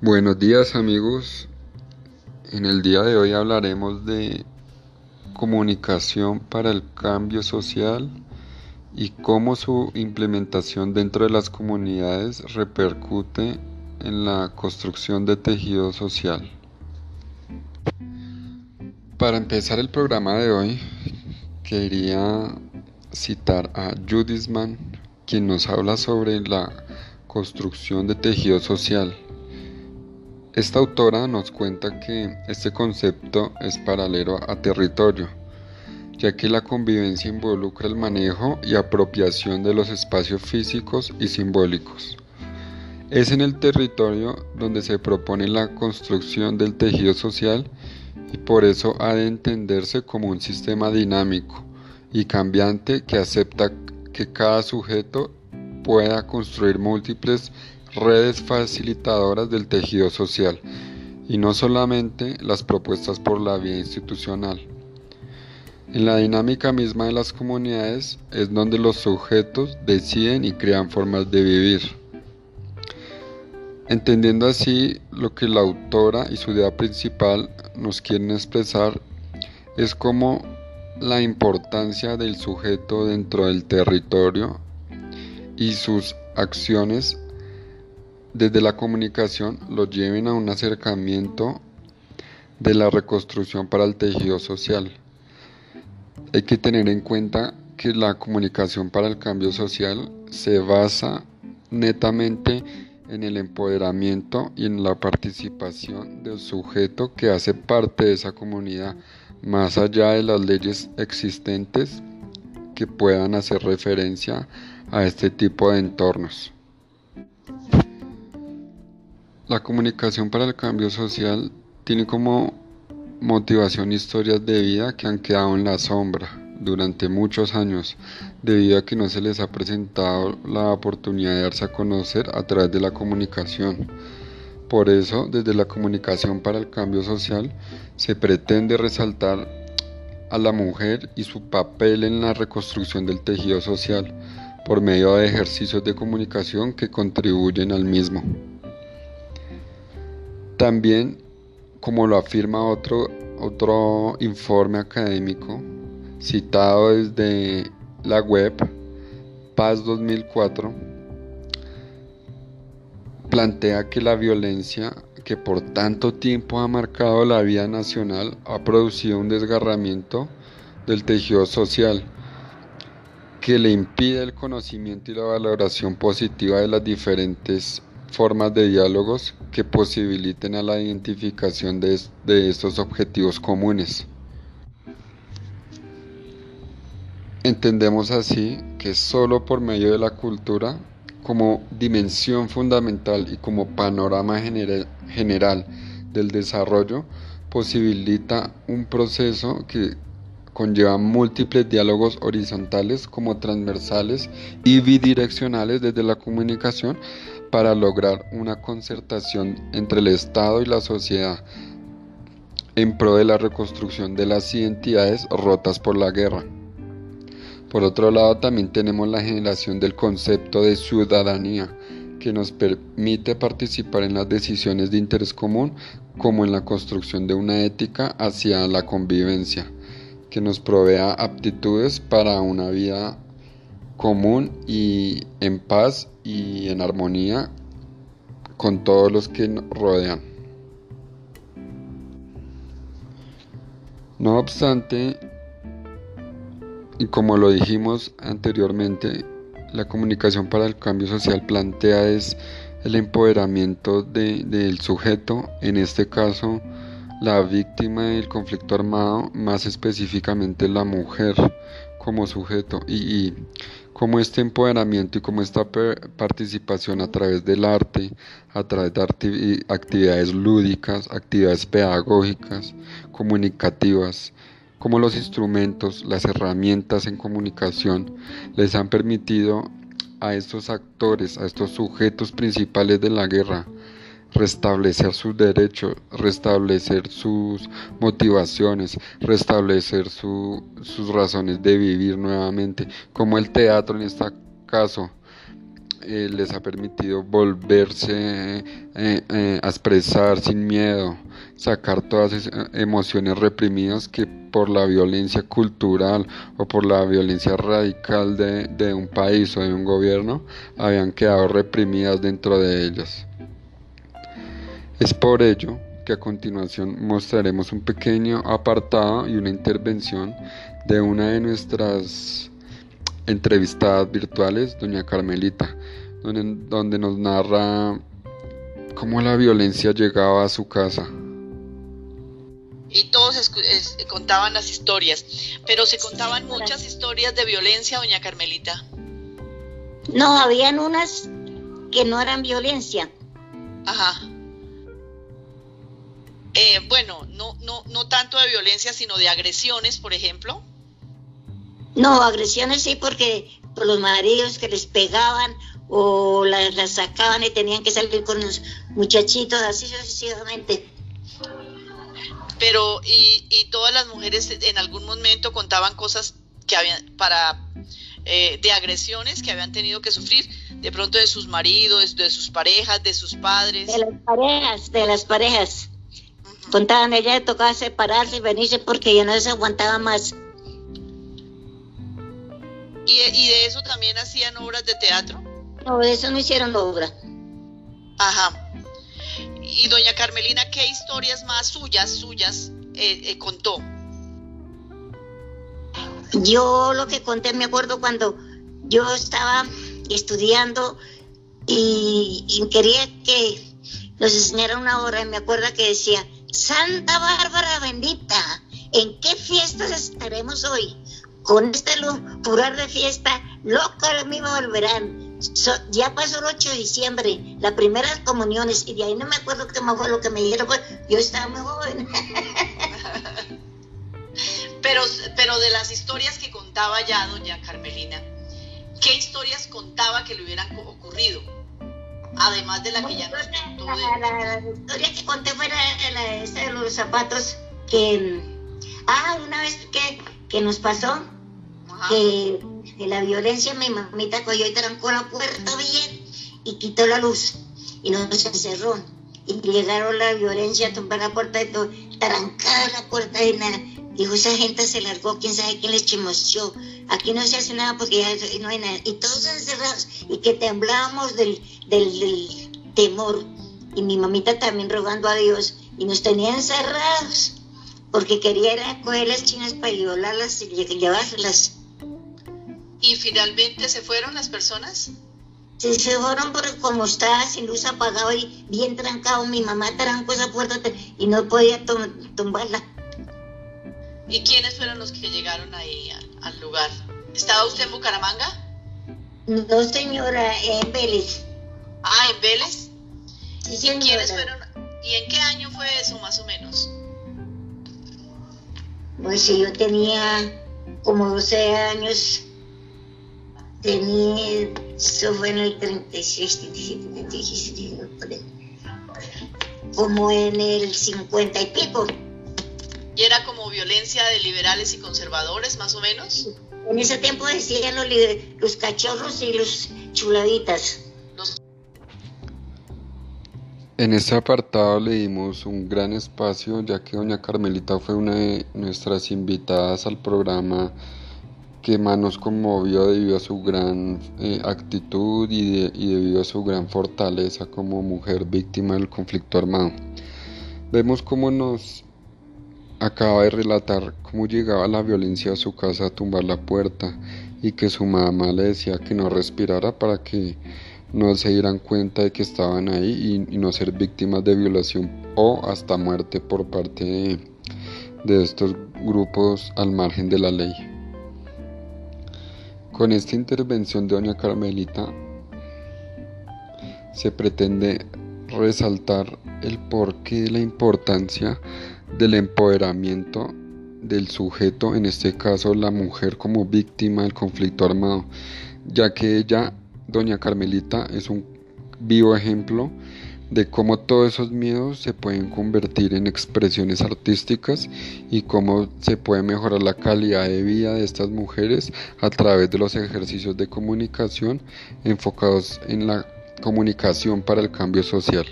Buenos días amigos. En el día de hoy hablaremos de comunicación para el cambio social y cómo su implementación dentro de las comunidades repercute en la construcción de tejido social. Para empezar el programa de hoy, quería citar a Judith Mann, quien nos habla sobre la construcción de tejido social. Esta autora nos cuenta que este concepto es paralelo a territorio, ya que la convivencia involucra el manejo y apropiación de los espacios físicos y simbólicos. Es en el territorio donde se propone la construcción del tejido social y por eso ha de entenderse como un sistema dinámico y cambiante que acepta que cada sujeto pueda construir múltiples redes facilitadoras del tejido social y no solamente las propuestas por la vía institucional. En la dinámica misma de las comunidades es donde los sujetos deciden y crean formas de vivir. Entendiendo así lo que la autora y su idea principal nos quieren expresar es como la importancia del sujeto dentro del territorio y sus acciones desde la comunicación lo lleven a un acercamiento de la reconstrucción para el tejido social. Hay que tener en cuenta que la comunicación para el cambio social se basa netamente en el empoderamiento y en la participación del sujeto que hace parte de esa comunidad, más allá de las leyes existentes que puedan hacer referencia a este tipo de entornos. La comunicación para el cambio social tiene como motivación historias de vida que han quedado en la sombra durante muchos años debido a que no se les ha presentado la oportunidad de darse a conocer a través de la comunicación. Por eso, desde la comunicación para el cambio social, se pretende resaltar a la mujer y su papel en la reconstrucción del tejido social por medio de ejercicios de comunicación que contribuyen al mismo. También, como lo afirma otro, otro informe académico citado desde la web Paz 2004, plantea que la violencia que por tanto tiempo ha marcado la vida nacional ha producido un desgarramiento del tejido social que le impide el conocimiento y la valoración positiva de las diferentes formas de diálogos que posibiliten a la identificación de, estos objetivos comunes. Entendemos así que solo por medio de la cultura, como dimensión fundamental y como panorama general del desarrollo, posibilita un proceso que conlleva múltiples diálogos horizontales como transversales y bidireccionales desde la comunicación para lograr una concertación entre el Estado y la sociedad en pro de la reconstrucción de las identidades rotas por la guerra. Por otro lado, también tenemos la generación del concepto de ciudadanía, que nos permite participar en las decisiones de interés común, como en la construcción de una ética hacia la convivencia, que nos provea aptitudes para una vida común y en paz y en armonía con todos los que nos rodean. No obstante, y como lo dijimos anteriormente, la comunicación para el cambio social plantea es el empoderamiento del sujeto, en este caso la víctima del conflicto armado, más específicamente la mujer como sujeto y, como este empoderamiento y como esta participación a través del arte, a través de actividades lúdicas, actividades pedagógicas, comunicativas, como los instrumentos, las herramientas en comunicación les han permitido a estos actores, a estos sujetos principales de la guerra, restablecer sus derechos, restablecer sus motivaciones, restablecer sus razones de vivir nuevamente, como el teatro en este caso. eh, les ha permitido volverse a expresar sin miedo, sacar todas esas emociones reprimidas que por la violencia cultural o por la violencia radical de, de un país o de un gobierno habían quedado reprimidas dentro de ellas. Es por ello que a continuación mostraremos un pequeño apartado y una intervención de una de nuestras entrevistadas virtuales, doña Carmelita, donde, nos narra cómo la violencia llegaba a su casa. Y todos contaban las historias, pero se contaban muchas historias de violencia, doña Carmelita. No, habían unas que no eran violencia. Ajá. Eh, bueno, no, no, no tanto de violencia, sino de agresiones, por ejemplo. No, agresiones sí, porque por los maridos que les pegaban o las, sacaban y tenían que salir con los muchachitos, así sucesivamente. Pero, y, y todas las mujeres en algún momento contaban cosas que habían para eh, de agresiones que habían tenido que sufrir, de pronto de sus maridos, de sus parejas, de sus padres. De las parejas, de las parejas. Contaban, ella le tocaba separarse y venirse porque ya no se aguantaba más. ¿Y, de eso también hacían obras de teatro? No, de eso no hicieron obra. Ajá. Y doña Carmelina, ¿qué historias más suyas, suyas, eh, eh, contó? Yo lo que conté, me acuerdo cuando yo estaba estudiando y, y quería que nos enseñaran una obra y me acuerdo que decía, Santa Bárbara bendita, ¿en qué fiestas estaremos hoy? Con este lugar de fiesta, loco de mí volverán. ya pasó el 8 de diciembre, las primeras comuniones, y de ahí no me acuerdo qué más fue lo que me dijeron, pues yo estaba muy joven. pero, pero de las historias que contaba ya doña Carmelina, ¿qué historias contaba que le hubieran ocurrido? Además de la que ya nos contó. La, historia que conté fue la, de los zapatos que... Ah, una vez que, que nos pasó, que de la violencia mi mamita cogió y trancó la puerta bien y quitó la luz y nos encerró. Y llegaron la violencia a tumbar la puerta y todo, trancada la puerta y nada. Dijo, esa gente se largó, quién sabe quién les chimoció. Aquí no se hace nada porque ya no hay nada. Y todos encerrados y que temblábamos del, del, temor. Y mi mamita también rogando a Dios. Y nos tenían encerrados porque quería ir a coger las chinas para violarlas y llevárselas. ¿Y finalmente se fueron las personas? Sí, se fueron porque como estaba sin luz apagado y bien trancado, mi mamá trancó esa puerta y no podía tumbarla. ¿Y quiénes fueron los que llegaron ahí al, lugar? ¿Estaba usted en Bucaramanga? No, señora, en Vélez. Ah, ¿en Vélez? Sí, señora. ¿Y quiénes fueron? ¿Y en qué año fue eso, más o menos? Pues yo tenía como 12 años tenía, eso fue en el 36, 37, 37, como en el 50 y pico. ¿Y era como violencia de liberales y conservadores, más o menos? En ese tiempo decían los, los cachorros y los chuladitas. En este apartado le dimos un gran espacio ya que doña Carmelita fue una de nuestras invitadas al programa que más nos conmovió debido a su gran eh, actitud y, debido a su gran fortaleza como mujer víctima del conflicto armado. Vemos cómo nos acaba de relatar cómo llegaba la violencia a su casa a tumbar la puerta y que su mamá le decía que no respirara para que no se dieran cuenta de que estaban ahí y, no ser víctimas de violación o hasta muerte por parte de estos grupos al margen de la ley. Con esta intervención de doña Carmelita se pretende resaltar el porqué de la importancia del empoderamiento del sujeto, en este caso la mujer como víctima del conflicto armado, ya que ella, doña Carmelita, es un vivo ejemplo de cómo todos esos miedos se pueden convertir en expresiones artísticas y cómo se puede mejorar la calidad de vida de estas mujeres a través de los ejercicios de comunicación enfocados en la comunicación para el cambio social.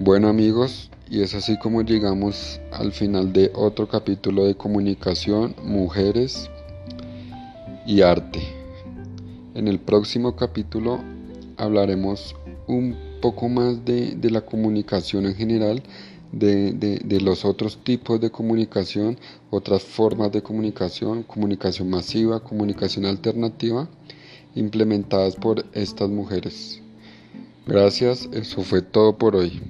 Bueno amigos, y es así como llegamos al final de otro capítulo de comunicación, mujeres y arte. En el próximo capítulo hablaremos un poco más de, la comunicación en general, de, de, los otros tipos de comunicación, otras formas de comunicación, comunicación masiva, comunicación alternativa, implementadas por estas mujeres. Gracias, eso fue todo por hoy.